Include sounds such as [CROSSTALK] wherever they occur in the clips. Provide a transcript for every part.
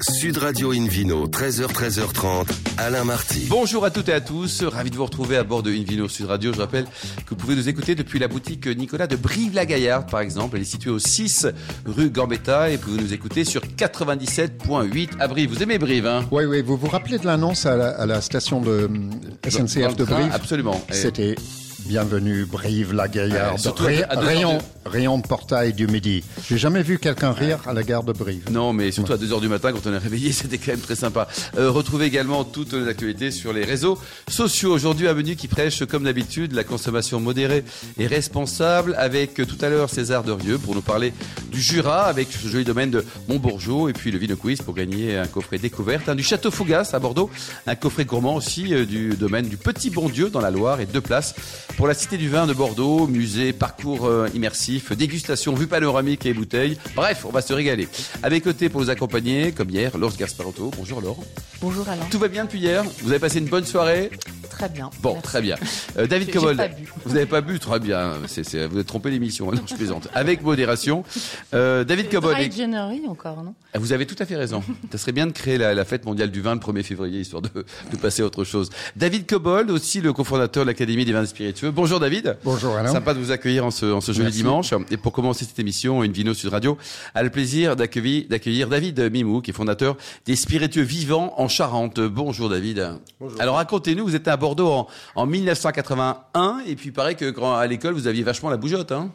Sud Radio Invino, 13h, 13h30, Alain Marty. Bonjour à toutes et à tous, ravi de vous retrouver à bord de Invino Sud Radio. Je rappelle que vous pouvez nous écouter depuis la boutique Nicolas de Brive-la-Gaillarde, par exemple. Elle est située au 6 rue Gambetta et vous pouvez nous écouter sur 97.8 à Brive. Vous aimez Brive, hein? Oui, oui, vous vous rappelez de l'annonce à, la- à la station de SNCF de Brive? Absolument. C'était Bienvenue Ray- à deux- à deux rayon, rayon de portail du midi. J'ai jamais vu quelqu'un rire à la gare de Brive. Non, mais surtout à 2h du matin, quand on est réveillé, [LAUGHS] c'était quand même très sympa. Euh, retrouvez également toutes les actualités sur les réseaux sociaux. Aujourd'hui, un menu qui prêche, comme d'habitude, la consommation modérée et responsable, avec euh, tout à l'heure César Derieux pour nous parler du Jura, avec ce joli domaine de Montbourgeot, et puis le Vino Quiz pour gagner un coffret découverte, un du Château Fougas à Bordeaux, un coffret gourmand aussi euh, du domaine du Petit Bon Dieu dans la Loire, et deux places pour la Cité du Vin de Bordeaux, musée, parcours euh, immersif, dégustation, vue panoramique et bouteilles. Bref, on va se régaler. À mes côtés pour vous accompagner, comme hier, Laure Gasparotto. Bonjour Laure. Bonjour Alain. Tout va bien depuis hier? Vous avez passé une bonne soirée? Très bien. Bon, Merci. très bien. Euh, David Cobold. pas bu. Vous n'avez pas bu Très bien. C'est, c'est- vous avez trompé l'émission. Non, je plaisante. Avec modération. Euh, David Cobold. Dry January encore, non? Ah, Vous avez tout à fait raison. Ça serait bien de créer la, la fête mondiale du vin le 1er février, histoire de, de passer à autre chose. David Cobold, aussi le cofondateur de l'Académie des vins spiritueux. Bonjour David. Bonjour Alain. Sympa de vous accueillir en ce, en ce jeudi Merci. dimanche. Et pour commencer cette émission, une Vino Sud Radio a le plaisir d'accueillir, David Mimou, qui est fondateur des Spiritueux Vivants en Charente. Bonjour David. Bonjour. Alors racontez-nous, vous étiez à Bordeaux en, en 1981, et puis paraît que quand, à l'école, vous aviez vachement la bougeotte. Hein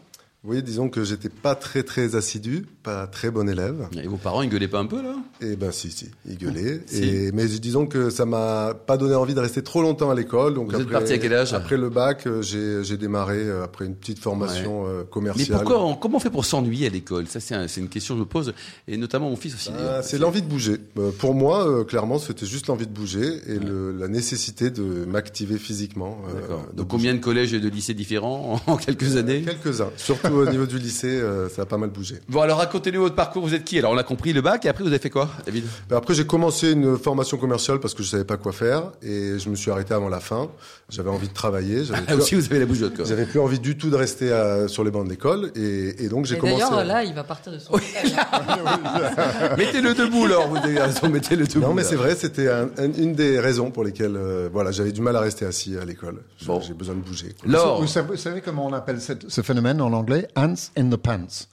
Oui, disons que j'étais pas très très assidu, pas très bon élève. et vos parents, ils gueulaient pas un peu là? Et ben si, si, il gueulait. [LAUGHS] Si. Et, mais disons que ça m'a pas donné envie de rester trop longtemps à l'école. Donc Vous êtes parti à quel âge? Après le bac, euh, j'ai démarré euh, après une petite formation euh, Mais commerciale. pourquoi, on- comment on fait pour s'ennuyer à l'école? Ça, c'est un- c'est une question que je me pose, et notamment mon fils aussi. Ah, c'est l'envie de bouger. Pour moi, euh, clairement, c'était juste l'envie de bouger et le, la nécessité de m'activer physiquement. euh, D'accord. Donc bouger. combien de collèges et de lycées différents en quelques années? Quelques-uns. Surtout au niveau du lycée, euh, ça a pas mal bougé. Bon, alors racontez-nous votre parcours. Vous êtes qui? Alors, on a compris le bac, et après, vous avez fait quoi, David? Ben après, j'ai commencé une formation commerciale parce que je savais pas quoi faire et je me suis arrêté avant la fin. J'avais envie de travailler. J'avais Ah, aussi, vous avez la bougeotte, quoi. j'avais plus envie du tout de rester à- sur les bancs de l'école et, et donc j'ai Et commencé. d'ailleurs, à- là, il va partir de son là. [LAUGHS] Mettez-le debout, alors. Vous avez raison, mettez-le debout. Non, mais c'est vrai, c'était un- un- une des raisons pour lesquelles, euh, voilà, j'avais du mal à rester assis à l'école. Bon. J'ai besoin de bouger. quoi. Laure. Vous savez, vous savez comment on appelle cette- ce phénomène en anglais? Ants in the pants.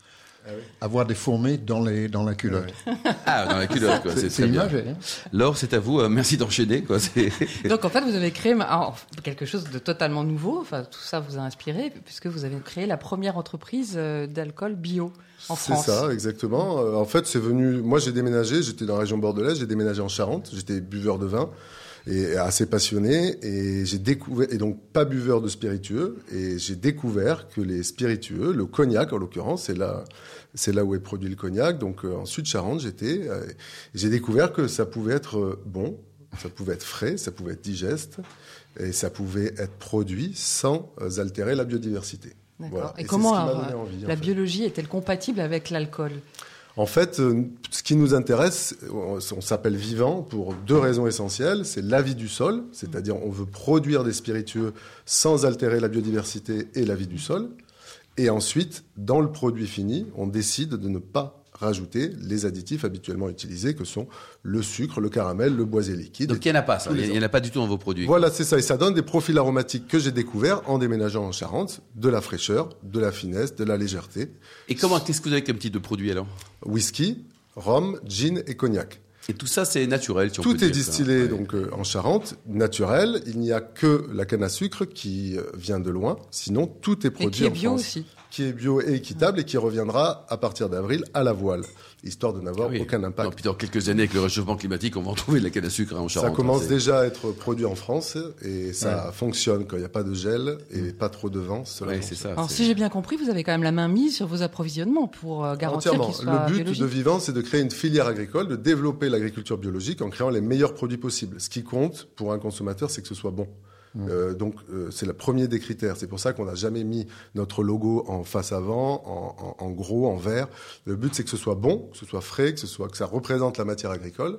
Ah Avoir des fourmis dans, les, dans la culotte. Ah, dans la culotte, quoi. C'est C'est très bien. imagé. hein Laure, c'est à vous. Euh, merci d'enchaîner, quoi. C'est- [LAUGHS] Donc en fait, vous avez créé alors, quelque chose de totalement nouveau. Enfin, tout ça vous a inspiré puisque vous avez créé la première entreprise euh, d'alcool bio en C'est France. ça, exactement. Euh, en fait, c'est venu. Moi, j'ai déménagé. J'étais dans la région bordelaise. J'ai déménagé en Charente. J'étais buveur de vin et assez passionné. Et j'ai découvert et donc pas buveur de spiritueux. Et j'ai découvert que les spiritueux, le cognac en l'occurrence, c'est là, c'est là où est produit le cognac. Donc euh, en Sud Charente, j'étais. euh, j'ai découvert que ça pouvait être euh, bon, ça pouvait être frais, ça pouvait être digeste. Et ça pouvait être produit sans euh, altérer la biodiversité. D'accord. Voilà. Et, comment ce qui m'a alors, donné envie, en la fait. biologie est-elle compatible avec l'alcool? En fait, euh, ce qui nous intéresse, on, on s'appelle vivant pour deux raisons essentielles. C'est la vie du sol, c'est-à-dire on veut produire des spiritueux sans altérer la biodiversité et la vie du sol. Et ensuite, dans le produit fini, on décide de ne pas rajouter les additifs habituellement utilisés que sont le sucre, le caramel, le boisé liquide. Donc, il n'y en a pas, ça. Il n'y en a pas du tout dans vos produits. Voilà, c'est ça. Et ça donne des profils aromatiques que j'ai découverts en déménageant en Charente, de la fraîcheur, de la finesse, de la légèreté. Et comment, qu'est-ce que vous avez comme type de produit, alors? Whisky, rhum, gin et cognac. Et tout ça, c'est naturel, si on peut Tout est dire ça. distillé Ouais. donc euh, en Charente, naturel. Il n'y a que la canne à sucre qui euh, vient de loin. Sinon, tout est et produit qui est en bio France. aussi Qui est bio et équitable et qui reviendra à partir d'avril à la voile, histoire de n'avoir Ah oui. aucun Non, impact. puis dans quelques années, avec le réchauffement climatique, on va en trouver de la canne à sucre hein, en Ça Charente. commence hein, déjà à être produit en France et ça fonctionne quand il n'y a pas de gel et pas trop de vent. cela Ouais, fonctionne. c'est ça. Alors si j'ai bien compris, vous avez quand même la main mise sur vos approvisionnements pour euh, garantir qu'ils soient Le but de Vivant, c'est de créer une filière agricole, de développer l'agriculture biologique en créant les meilleurs produits possibles. Ce qui compte pour un consommateur, c'est que ce soit bon. Euh, donc euh, c'est le premier des critères. C'est pour ça qu'on n'a jamais mis notre logo en face avant, en, en- en gros, en vert. Le but c'est que ce soit bon, que ce soit frais, que ce soit que ça représente la matière agricole.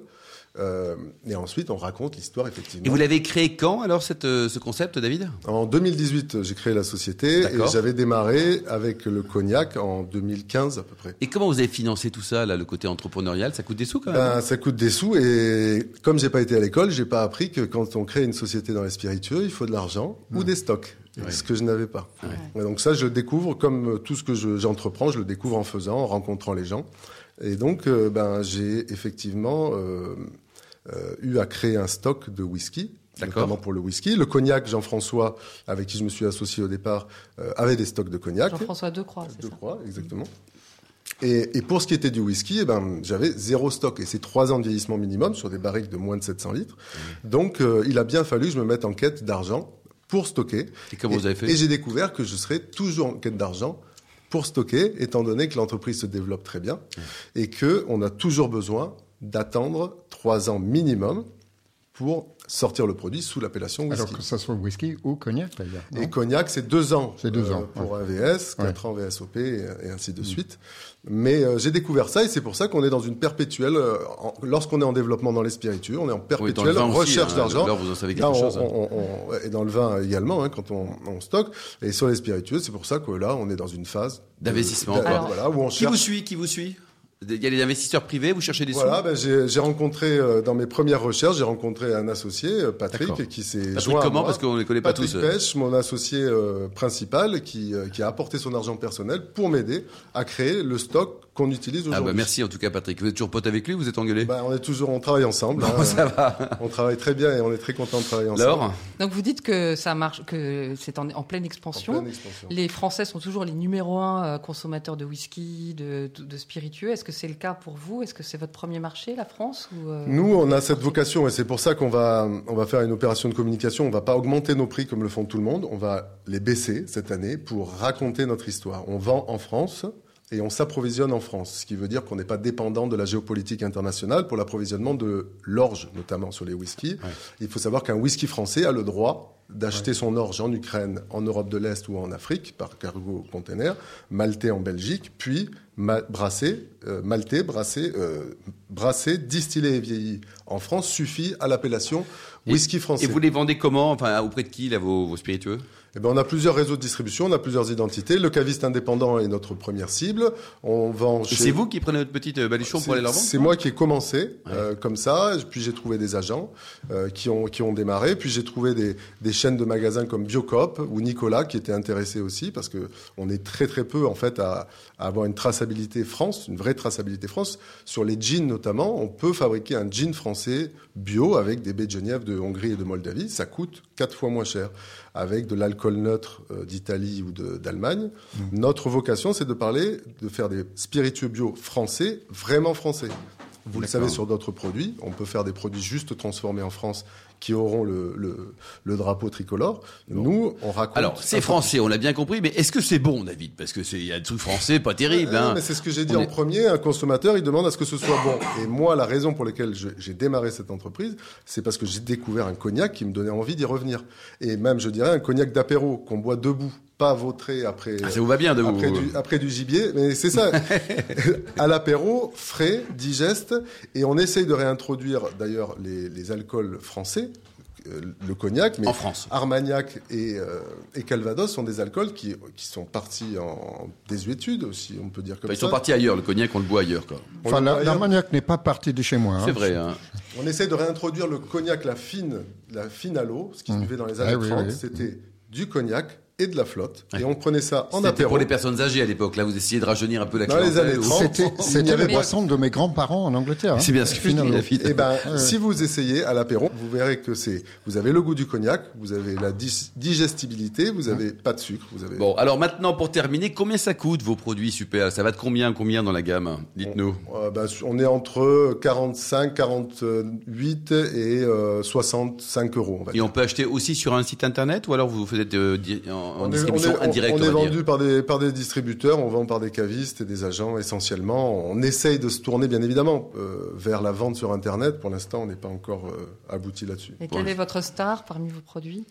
Euh, et ensuite on raconte l'histoire effectivement. Et vous l'avez créé quand alors cette, euh, ce concept, David? En 2018, j'ai créé la société et j'avais démarré avec le cognac en 2015 à peu près. Et comment vous avez financé tout ça, là, le côté entrepreneurial? Ça coûte des sous quand même Ben, ça coûte des sous et comme j'ai pas été à l'école, j'ai pas appris que quand on crée une société dans les spiritueux, il faut de l'argent ou des stocks. Ouais. Ce que je n'avais pas. Ouais. Donc ça, je le découvre comme tout ce que je- j'entreprends, je le découvre en faisant, en rencontrant les gens. Et donc, euh, ben, j'ai effectivement euh, euh, eu à créer un stock de whisky. D'accord. Notamment pour le whisky. Le cognac, Jean-François, avec qui je me suis associé au départ, euh, avait des stocks de cognac. Jean-François Decroix, c'est Je ça exactement. Et, et pour ce qui était du whisky, eh ben, j'avais zéro stock. Et c'est trois ans de vieillissement minimum sur des barriques de moins de 700 litres. Donc, euh, il a bien fallu que je me mette en quête d'argent pour stocker. Et comment vous avez fait? Et j'ai découvert que je serais toujours en quête d'argent pour stocker, étant donné que l'entreprise se développe très bien et que on a toujours besoin d'attendre trois ans minimum pour sortir le produit sous l'appellation whisky. Alors que ça soit whisky ou cognac d'ailleurs. Et cognac, c'est deux ans. C'est deux ans, Pour un VS, quatre ans VSOP et, et ainsi de suite. Mais euh, j'ai découvert ça et c'est pour ça qu'on est dans une perpétuelle. euh, Lorsqu'on est en développement dans les spiritueux, on est en perpétuelle recherche hein, d'argent. Là, vous en savez Là, quelque on- chose. hein. on- on- on- et dans le vin également, hein, quand on, on stocke. Et sur les spiritueux, c'est pour ça que là, on est dans une phase D'investissement, voilà, où on Qui cherche. vous suit Qui vous suit? Il y a des investisseurs privés, vous cherchez des Voilà, sous ben, j'ai rencontré euh, dans mes premières recherches, j'ai rencontré un associé, euh, Patrick, qui s'est Patrick, joint à comment moi. Parce qu'on ne les connaît pas Patrick tous. Pêche, mon associé euh, principal, qui, euh, qui a apporté son argent personnel pour m'aider à créer le stock qu'on utilise Ah aujourd'hui. bah merci en tout cas Patrick. Vous êtes toujours pote avec lui Vous êtes engueulé Ben, on est toujours, on travaille ensemble. hein. Ça va. On travaille très bien et on est très content de travailler ensemble. Laure? Donc vous dites que ça marche, que c'est en, en pleine En expansion. pleine expansion. Les Français sont toujours les numéro un euh, consommateurs de whisky, de, de, de spiritueux. Est-ce que c'est le cas pour vous? Est-ce que c'est votre premier marché, la France ou, euh, Nous, on a cette vocation et c'est pour ça qu'on va, on va faire une opération de communication. On va pas augmenter nos prix comme le font tout le monde. On va les baisser cette année pour raconter notre histoire. On vend en France et on s'approvisionne en France, ce qui veut dire qu'on n'est pas dépendant de la géopolitique internationale pour l'approvisionnement de l'orge, notamment sur les whiskies. Il faut savoir qu'un whisky français a le droit d'acheter son orge en Ukraine, en Europe de l'Est ou en Afrique par cargo container, maltais en Belgique, puis ma- brassé, euh, maltais, brassé, euh, brassé, distillé et vieilli en France suffit à l'appellation whisky français. Et vous les vendez comment Enfin, auprès de qui là vos, vos spiritueux? Eh ben, on a plusieurs réseaux de distribution, on a plusieurs identités. Le caviste indépendant est notre première cible. On vend chez... c'est vous qui prenez votre petite euh, baluchon pour aller la vendre C'est moi qui ai commencé euh, comme ça, puis j'ai trouvé des agents euh, qui ont qui ont démarré, puis j'ai trouvé des, des chaînes de magasins comme Biocop ou Nicolas qui étaient intéressés aussi parce que on est très très peu en fait à, à avoir une traçabilité France, une vraie traçabilité France sur les jeans notamment. On peut fabriquer un jean français bio avec des baies de Genève de Hongrie et de Moldavie, ça coûte quatre fois moins cher avec de l'alcool neutre euh, d'Italie ou d'Allemagne. Notre vocation, c'est de parler, de faire des spiritueux bio français, vraiment français. Vous le savez sur d'autres produits, on peut faire des produits juste transformés en France qui auront le, le, le drapeau tricolore. Nous, on raconte. Alors, c'est français, on l'a bien compris, mais est-ce que c'est bon, David? Parce que c'est il y a des trucs français pas terribles. Ouais, hein. mais c'est ce que j'ai dit On en est- premier. Un consommateur, il demande à ce que ce soit bon. Et moi, la raison pour laquelle j'ai démarré cette entreprise, c'est parce que j'ai découvert un cognac qui me donnait envie d'y revenir. Et même, je dirais, un cognac d'apéro qu'on boit debout, pas vautré après. Ah, ça vous va bien de vous. après du, après du gibier, mais c'est ça. [LAUGHS] [LAUGHS] à l'apéro, frais, digeste, et on essaye de réintroduire d'ailleurs les, les alcools français, euh, le cognac, mais En France. Armagnac et, euh, et Calvados sont des alcools qui, qui sont partis en désuétude aussi, on peut dire comme Enfin, ils ça. sont partis ailleurs, le cognac, on le boit ailleurs. Quoi. Enfin, l'armagnac n'est pas parti de chez moi. hein. C'est vrai. Hein. On essaie de réintroduire le cognac, la fine, la fine à l'eau, ce qui se buvait dans les années Ah oui, 30, oui. c'était du cognac et de la flotte, et on prenait ça en C'était apéro. pour les personnes âgées à l'époque. Là, vous essayez de rajeunir un peu la Dans les clientèle. années ou- 30. C'était, Il n'y c'était avait la pas- boisson de mes grands-parents en Angleterre. hein. C'est bien ce que Finalement. Eh ben, si vous essayez à l'apéro, vous verrez que c'est, vous avez le goût du cognac, vous avez la digestibilité, vous avez pas de sucre, vous avez. Bon, alors maintenant, pour terminer, combien ça coûte vos produits super? Ça va de combien, combien dans la gamme Dites-nous. Euh, ben, on est entre 45, 48 et euh, 65 euros. On va Et dire. on peut acheter aussi sur un site internet ou alors vous faites euh, en, en On est, distribution on est- indirecte on est on va dire vendu par des, par des distributeurs, on vend par des cavistes et des agents essentiellement. On essaye de se tourner bien évidemment euh, vers la vente sur Internet. Pour l'instant, on n'est pas encore euh, abouti là-dessus. Et quelle est votre star parmi vos produits?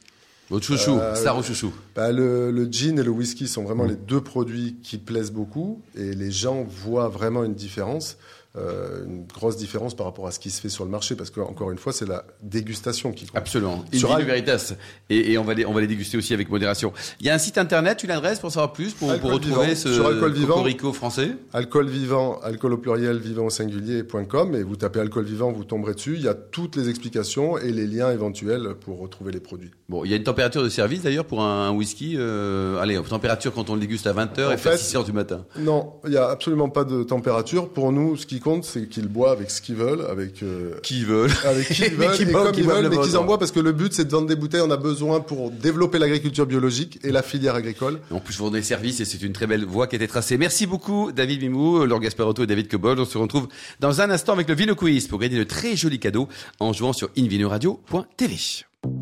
Votre chouchou, Euh, star au chouchou. Bah, le, le gin et le whisky sont vraiment les deux produits qui plaisent beaucoup et les gens voient vraiment une différence, euh, une grosse différence par rapport à ce qui se fait sur le marché parce que encore une fois c'est la dégustation qui compte. Absolument. In Sur veritas. Et, et on, va les, on va les déguster aussi avec modération. Il y a un site internet, une adresse pour savoir plus, pour, retrouver vivant. ce Sur Alcool vivant. français? Alcool vivant, alcool au pluriel, vivant au singulier.com et vous tapez alcool vivant, vous tomberez dessus. Il y a toutes les explications et les liens éventuels pour retrouver les produits. Bon, il y a une température de service d'ailleurs pour un, whisky. Euh, allez, température quand on le déguste à 20h En et fait fait- 6h du matin. Non, il n'y a absolument pas de température. Pour nous, ce qui compte, c'est qu'ils boivent avec ce qu'ils veulent, avec euh, Qui veulent avec qui [LAUGHS] ils veulent qui et boivent- comme ils veulent, mais qu'ils en boivent parce que le but c'est de vendre des bouteilles. On a besoin pour développer l'agriculture biologique et la filière agricole. En plus, vous vendez des services et c'est une très belle voie qui a été tracée. Merci beaucoup, David Mimou, Laure Gasparotto et David Cobol. On se retrouve dans un instant avec le Vino Quiz pour gagner de très jolis cadeaux en jouant sur invinoradio.tv.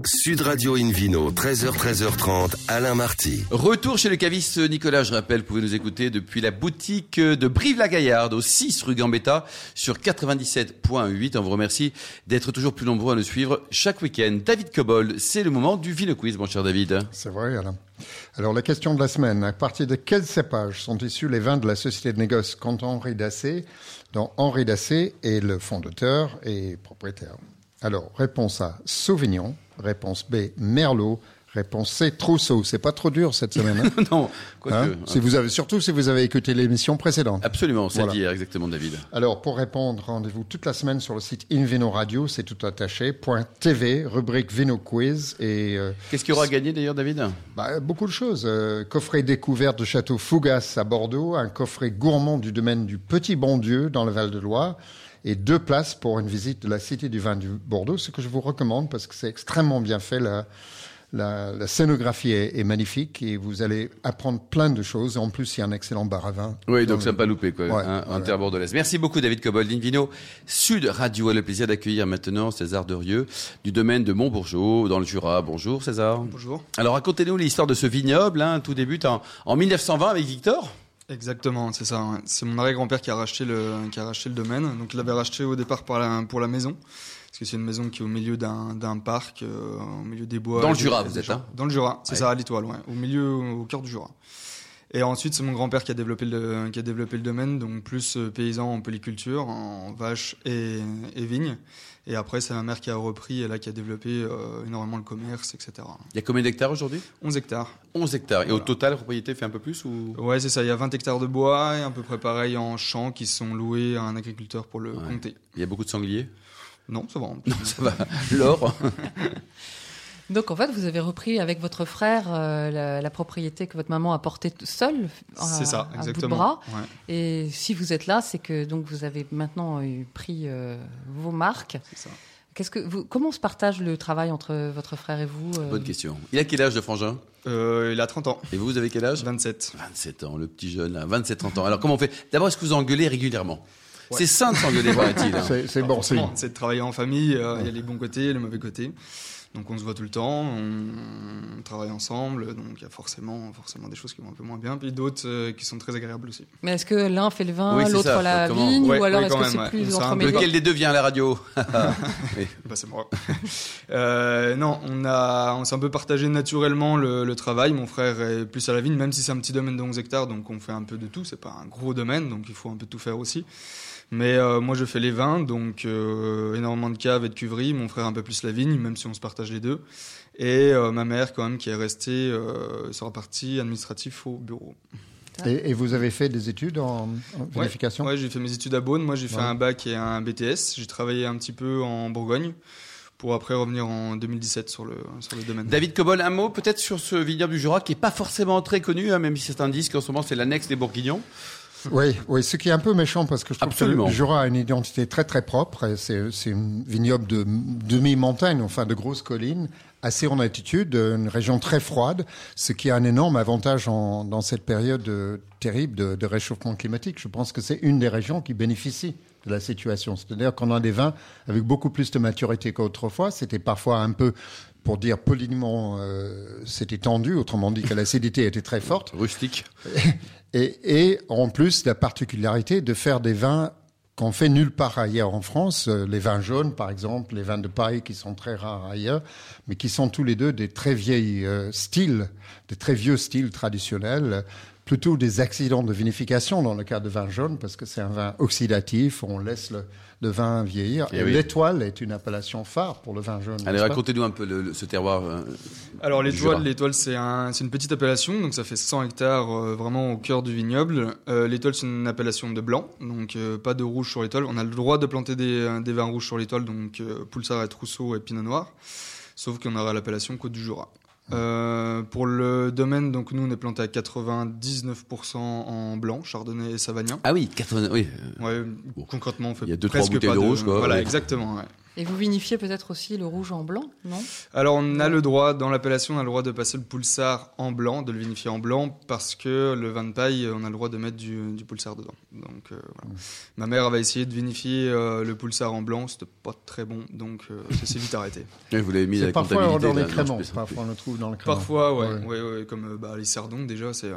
Sud Radio Invino, 13h, 13h30, Alain Marty. Retour chez le caviste Nicolas, je rappelle, vous pouvez nous écouter depuis la boutique de Brive-la-Gaillarde au 6 rue Gambetta sur 97.8. On vous remercie d'être toujours plus nombreux à nous suivre chaque week-end. David Cobol, c'est le moment du Vino Quiz, mon cher David. C'est vrai, Alain. Alors, la question de la semaine, à partir de quels cépages sont issus les vins de la société de négoce Canton-Henri Dassé, dont Henri Dassé est le fondateur et propriétaire? Alors, réponse A, Sauvignon. Réponse B, Merlot. Réponse C, Trousseau. C'est pas trop dur cette semaine. hein [LAUGHS] non, quoique. Hein si vous avez, surtout si vous avez écouté l'émission précédente. Absolument, c'est Voilà. exactement, David. Alors, pour répondre, rendez-vous toute la semaine sur le site Invino Radio, c'est tout attaché, point .tv, rubrique Vino Quiz et euh, Qu'est-ce qu'il y aura à gagner d'ailleurs, David? Bah, beaucoup de choses. Euh, coffret découverte de Château Fougas à Bordeaux, un coffret gourmand du domaine du Petit Bon Dieu dans le Val-de-Loire et deux places pour une visite de la Cité du vin du Bordeaux, ce que je vous recommande parce que c'est extrêmement bien fait. La, la, la scénographie est, est magnifique et vous allez apprendre plein de choses. En plus, il y a un excellent bar à vin. Oui, donc ça n'a pas loupé, quoi, Ouais, hein, ouais. terre bordelaise. Merci beaucoup, David Cobol, d'Invino. Sud Radio a le plaisir d'accueillir maintenant César Derieux, du domaine de Montbourgeot, dans le Jura. Bonjour, César. Bonjour. Alors, racontez-nous l'histoire de ce vignoble. Hein. Tout débute en, en 1920 avec Victor. Exactement, c'est ça. ouais. C'est mon arrière-grand-père qui a racheté le qui a racheté le domaine. Donc il l'avait racheté au départ pour la pour la maison, parce que c'est une maison qui est au milieu d'un d'un parc, euh, au milieu des bois. Dans le des- Jura, vous des êtes, hein? Dans le Jura, c'est Ouais. ça, à l'Étoile, ouais. Au milieu, au cœur du Jura. Et ensuite, c'est mon grand-père qui a développé le qui a développé le domaine, donc plus euh, paysan en polyculture, en vaches et, et vignes. Et après, c'est ma mère qui a repris et là qui a développé euh, énormément le commerce, etc. Il y a combien d'hectares aujourd'hui? 11 hectares. 11 hectares. Et au total, la propriété fait un peu plus ou? Ouais, c'est ça. Il y a 20 hectares de bois et à peu près pareil en champs qui sont loués à un agriculteur pour le Ouais. compter. il y a beaucoup de sangliers? Non, ça va. Non, ça va. L'or? [LAUGHS] Donc en fait, vous avez repris avec votre frère euh, la, la propriété que votre maman a portée seule à- C'est ça, à bout de exactement. bras. Ouais, Et si vous êtes là, c'est que donc vous avez maintenant eu pris euh, vos marques. c'est ça. Qu'est-ce que vous, comment se partage le travail entre votre frère et vous euh Bonne question. Il a quel âge, le frangin? Euh, il a 30 ans. Et vous, vous avez quel âge? 27. 27 ans, le petit jeune, là, 27-30 ans. Alors, comment on fait? D'abord, est-ce que vous engueulez régulièrement? Ouais. C'est sain de s'engueuler, paraît-il. hein. C'est c'est bon. C'est de travailler en famille. euh, Il y a les bons côtés et les mauvais côtés. Donc on se voit tout le temps, on, on travaille ensemble, donc il y a forcément, forcément des choses qui vont un peu moins bien, puis d'autres euh, qui sont très agréables aussi. Mais est-ce que l'un fait le vin, Oui, l'autre la comment vigne, Ouais, ou alors oui, est-ce que c'est ouais. plus peu entremêlé Lequel des deux vient à la radio? [LAUGHS] Bah, c'est moi. [LAUGHS] Euh, non, on a, on s'est un peu partagé naturellement le, le travail. Mon frère est plus à la vigne, même si c'est un petit domaine de 11 hectares, donc on fait un peu de tout. C'est pas un gros domaine, donc il faut un peu tout faire aussi. Mais euh, moi, je fais les vins, donc euh, énormément de caves et de cuveries. Mon frère un peu plus la vigne, même si on se partage les deux. Et euh, ma mère, quand même, qui est restée euh, sur la partie administrative au bureau. Et, et vous avez fait des études en, en vinification? Ouais, j'ai fait mes études à Beaune. Moi, j'ai fait Ouais. un bac et un BTS. J'ai travaillé un petit peu en Bourgogne pour après revenir en 2017 sur le, sur le domaine. David Cobol, un mot peut-être sur ce vignoble du Jura qui est pas forcément très connu, hein, même si c'est un disque en ce moment, c'est l'annexe des Bourguignons. [LAUGHS] Oui, oui, ce qui est un peu méchant parce que je trouve Absolument. que le Jura a une identité très très propre. et C'est c'est une vignoble de demi-montagne, enfin de grosses collines, assez en altitude, une région très froide, ce qui a un énorme avantage en- dans cette période euh, terrible de, de réchauffement climatique. Je pense que c'est une des régions qui bénéficie de la situation. C'est-à-dire qu'on a des vins avec beaucoup plus de maturité qu'autrefois. C'était parfois un peu, pour dire poliment, euh, c'était tendu, autrement dit que l'acidité était très forte. Rustique. [LAUGHS] Et, et en plus, la particularité de faire des vins qu'on fait nulle part ailleurs en France. Euh, les vins jaunes, par exemple, les vins de paille qui sont très rares ailleurs, mais qui sont tous les deux des très vieilles euh, styles, des très vieux styles traditionnels, plutôt des accidents de vinification dans le cas de vin jaune, parce que c'est un vin oxydatif, on laisse le, le vin vieillir. Eh Et oui. l'étoile est une appellation phare pour le vin jaune. Allez, racontez-nous un peu le- le- ce terroir. euh, Alors l'étoile, l'étoile c'est un, c'est une petite appellation, donc ça fait 100 hectares euh, vraiment au cœur du vignoble. Euh, l'étoile c'est une appellation de blanc, donc euh, pas de rouge sur l'étoile. On a le droit de planter des, des vins rouges sur l'étoile, donc euh, Poulsard et Trousseau et Pinot Noir, sauf qu'on aura l'appellation Côte du Jura. Euh, pour le domaine, donc nous on est planté à 99% en blanc, chardonnay et savagnin. Ah oui, 80. Oui. Ouais, Bon. concrètement on fait Il y a deux, trois presque bouteilles pas de rouge, quoi, Voilà, ouais. exactement. ouais. Et vous vinifiez peut-être aussi le rouge en blanc, non? Alors on a le droit, dans l'appellation, on a le droit de passer le pulsar en blanc, de le vinifier en blanc, parce que le vin de paille, on a le droit de mettre du, du pulsar dedans. Donc euh, voilà. Ma mère avait essayé de vinifier euh, le pulsar en blanc, c'était pas très bon, donc euh, ça s'est vite arrêté. [LAUGHS] Oui, Vous l'avez mis la parfois comptabilité. dans les créments. Parfois on le trouve dans le crément. Parfois, ouais, Ouais. ouais, ouais, comme euh, bah, les sardons déjà, c'est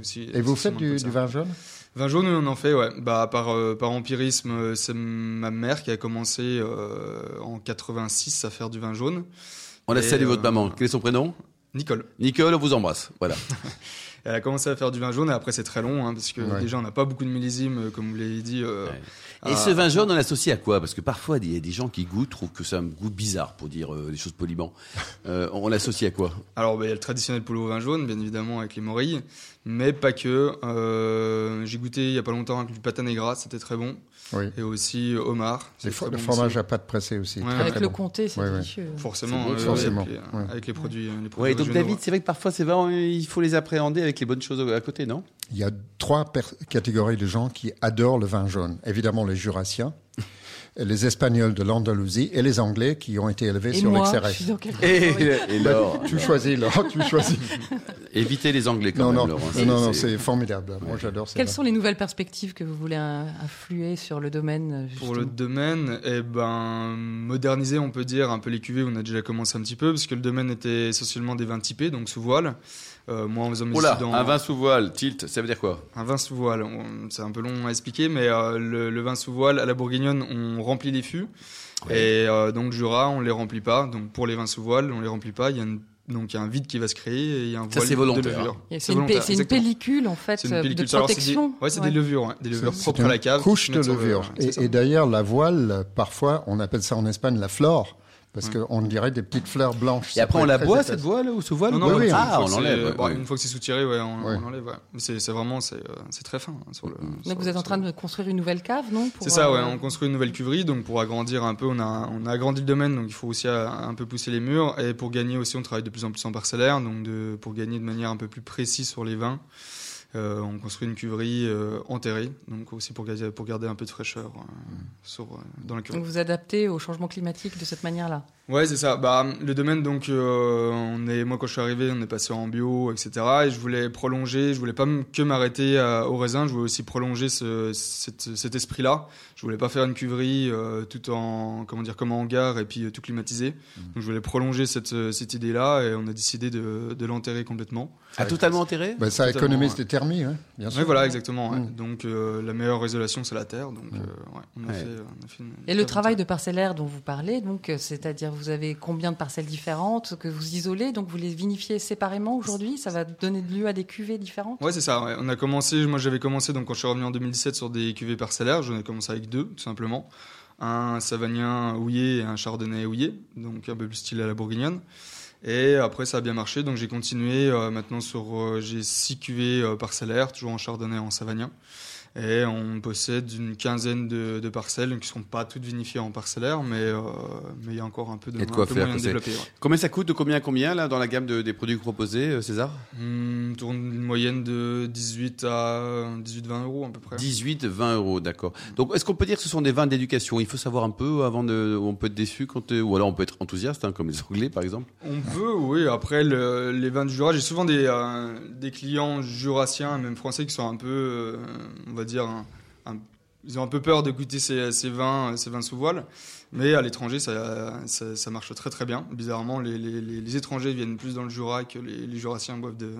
aussi. Et vous faites du vin jaune? Vin jaune, on en fait, ouais. Bah, par, euh, par empirisme, euh, c'est ma mère qui a commencé euh, en 86 à faire du vin jaune. On a salué votre maman. Quel est son prénom? Nicole. Nicole, on vous embrasse. Voilà. [LAUGHS] Elle a commencé à faire du vin jaune et après c'est très long hein, parce que Ouais. déjà on n'a pas beaucoup de millésimes comme vous l'avez dit. euh, Et à- ce vin jaune, on l'associe à quoi? Parce que parfois, il y a des gens qui goûtent, trouvent que c'est un goût bizarre, pour dire euh, des choses poliment. Euh, on l'associe à quoi? Alors bah, il y a le traditionnel poulet au vin jaune bien évidemment avec les morilles, mais pas que. Euh, J'ai goûté il y a pas longtemps avec du patané gras, c'était très bon. Oui. Et aussi euh, homard. Très le bon fromage aussi. à pâte pressée aussi. Ouais, très, ouais. Avec très le bon. comté, c'est Ouais, délicieux. Forcément, C'est bon, euh, forcément, Avec, les, ouais. avec les produits. Les produits Ouais, donc. David, c'est vrai que parfois, c'est vraiment, il faut les appréhender avec les bonnes choses à côté, non? Il y a trois per- catégories de gens qui adorent le vin jaune. Évidemment, les Jurassiens, les Espagnols de l'Andalousie et les Anglais qui ont été élevés Et sur l'XRF. Et, et Laure Tu choisis, Laurent, tu [LAUGHS] choisis. Évitez les Anglais quand Non, même, non, Laure, hein. non, non, non, c'est formidable. Moi, j'adore ça. Quelles sont les nouvelles perspectives que vous voulez euh, influer sur le domaine Pour le domaine, eh ben, moderniser, on peut dire, un peu les cuvées, on a déjà commencé un petit peu, parce que le domaine était essentiellement des vins typés, donc sous voile. Euh, moi, en faisant mes en- un vin sous voile, tilt, ça veut dire quoi? Un vin sous voile, on- c'est un peu long à expliquer, mais euh, le, le vin sous voile à la bourguignonne, on remplit les fûts. Et euh, donc Jura, on les remplit pas. Donc pour les vins sous voile, on les remplit pas. Il y a une- donc il y a un vide qui va se créer et il y a un Ça, voile c'est volontaire, de levure. C'est une, volontaire, pe- c'est une pellicule en fait C'est une pellicule. de Alors, c'est des- protection. Ouais, c'est Ouais. des levures, des levures propres à la une cave. Couche de levure. et d'ailleurs, la voile, parfois, on appelle ça en Espagne la flore, parce qu'on dirait des petites fleurs blanches. Et après, on la boit, épaisse. cette voile ou sous voile Non, ou non, pas oui, oui, Ah, on l'enlève. bon, ouais. Une fois que c'est soutiré, ouais, on, Ouais. on enlève. ouais. Mais c'est vraiment, c'est euh, très fin hein, sur le. sur Donc vous êtes en train de construire une nouvelle cave, non C'est ça, ouais. euh, On construit une nouvelle cuverie, donc pour agrandir un peu, on a, on a agrandi le domaine, donc il faut aussi euh, un peu pousser les murs. Et pour gagner aussi, on travaille de plus en plus en parcellaire, donc de, pour gagner de manière un peu plus précise sur les vins, on construit une cuverie euh, enterrée, donc aussi pour garder, pour garder un peu de fraîcheur euh, sur, euh, dans la cuverie. Donc vous adaptez au changement climatique de cette manière-là? Ouais, c'est ça. Bah, le domaine, donc, euh, on est, moi, quand je suis arrivé, on est passé en bio, etc. Et je voulais prolonger, je voulais pas que m'arrêter au raisin, je voulais aussi prolonger ce, cet, cet esprit-là. Je voulais pas faire une cuverie euh, tout en, comment dire, comme en hangar et puis euh, tout climatisé. Donc, je voulais prolonger cette, euh, cette idée-là et on a décidé de, de l'enterrer complètement. Ah, totalement enterré? Ben, ça Totalement, économise des bien sûr. Oui, voilà, exactement. ouais. Mm. Donc, euh, la meilleure isolation, c'est la terre. Donc, euh, ouais, on a Ouais. fait, on a fait une- Et le travail de parcellaire dont vous parlez, donc euh, c'est-à-dire vous avez combien de parcelles différentes que vous isolez, donc vous les vinifiez séparément aujourd'hui, ça va donner lieu à des cuvées différentes? Ouais, c'est ça. ouais. On a commencé, moi j'avais commencé donc quand je suis revenu en 2017 sur des cuvées parcellaires, j'en ai commencé avec deux tout simplement, un savagnin houillé et un chardonnay houillé, donc un peu plus style à la bourguignonne. Et après ça a bien marché, donc j'ai continué euh, maintenant sur euh, j'ai six cuvées euh, parcellaires, toujours en chardonnay en savagnin. Et on possède une quinzaine de, de parcelles qui ne sont pas toutes vinifiées en parcellaire, mais euh, mais il y a encore un peu de, de quoi un peu faire, moyen de c'est- développer. ouais. Combien ça coûte De combien à combien, là, dans la gamme de- des produits proposés, euh, César? Hmm, tourne une moyenne de 18 à 18-20 euros à peu près. 18, 20 euros, d'accord. Donc, est-ce qu'on peut dire que ce sont des vins d'éducation? Il faut savoir un peu avant de. On peut être déçu quand. euh, Ou alors on peut être enthousiaste, hein, comme les Anglais, par exemple. On peut, oui. Après, le- les vins du Jura, j'ai souvent des, euh, des clients jurassiens, même français, qui sont un peu, euh, va dire, ils ont un peu peur de goûter ces, ces vins, ces vins sous voile. Mais à l'étranger, ça, ça, ça, marche très très bien. Bizarrement, les, les, les, étrangers viennent plus dans le Jura que les, les Jurassiens boivent de,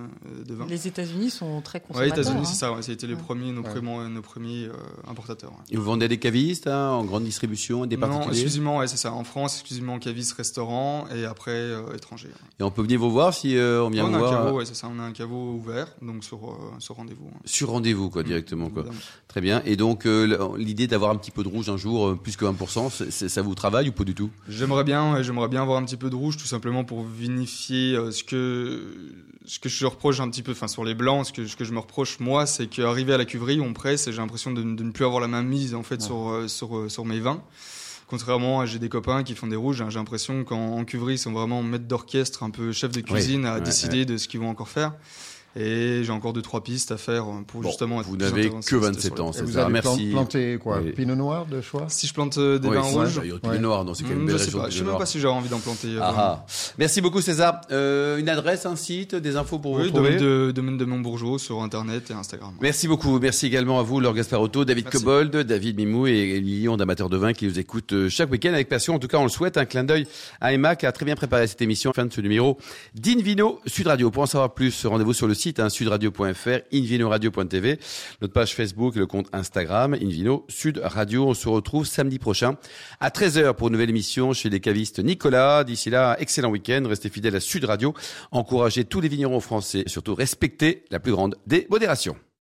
de vin. Les États-Unis sont très consommateurs. Oui, États-Unis, hein. c'est ça. Ouais, ça a été les premiers, nos, premiers, nos premiers euh, importateurs. Et vous vendez des cavistes hein, en grande distribution, des non, particuliers? exclusivement, ouais, c'est ça. En France, exclusivement cavistes, restaurants et après euh, étrangers. Et on peut venir vous voir si euh, on vient on vous a voir. un caveau, ouais, c'est ça. On a un caveau ouvert, donc sur, euh, sur rendez-vous. Sur rendez-vous, quoi, directement, quoi. Évidemment. Très bien. Et donc, euh, l'idée d'avoir un petit peu de rouge un jour, euh, plus que 1%, c'est- c'est- ça vous travaille ou pas du tout? J'aimerais bien, ouais, j'aimerais bien avoir un petit peu de rouge, tout simplement pour vinifier euh, ce que ce que je reproche un petit peu, enfin sur les blancs, ce que, ce que je me reproche moi, c'est qu'arriver à la cuverie, on presse et j'ai l'impression de, de ne plus avoir la main mise en fait sur euh, sur euh, sur mes vins. Contrairement à j'ai des copains qui font des rouges, hein, j'ai l'impression qu'en en cuverie ils sont vraiment maîtres d'orchestre, un peu chef de cuisine à ouais, décider de ce qu'ils vont encore faire. Et j'ai encore deux trois pistes à faire pour Bon, justement. être vous n'avez que sur 27 les- ans, c'est vous ça. Merci. planter quoi Oui. Pinot noir de choix Si je plante euh, des Oui, vins rouges, ça, il y a le Ouais. Pinot Noir, non, c'est quand même une belle je sais pas, je sais Pinot même pas si j'aurais envie d'en planter. euh, Ah, ah. Merci beaucoup César. Euh, une adresse, un site, des infos pour vous Oui, retrouver domaine de, domaine de Montbourgeot sur internet et Instagram. Merci beaucoup. Merci également à vous, Laure Gasparotto, David Merci. Cobold, David Mimou et millions d'amateurs de vin qui nous écoutent euh, chaque week-end avec passion. En tout cas, on le souhaite. Un clin d'œil à Emma qui a très bien préparé cette émission. Fin de ce numéro d'Invino Sud Radio. Pour en savoir plus, rendez-vous sur le site hein, sudradio.fr, invinoradio.tv, notre page Facebook et le compte Instagram, Invino Sud Radio. On se retrouve samedi prochain à 13h pour une nouvelle émission chez les cavistes Nicolas. D'ici là, excellent week-end. Restez fidèles à Sud Radio. Encouragez tous les vignerons français et surtout respectez la plus grande des modérations.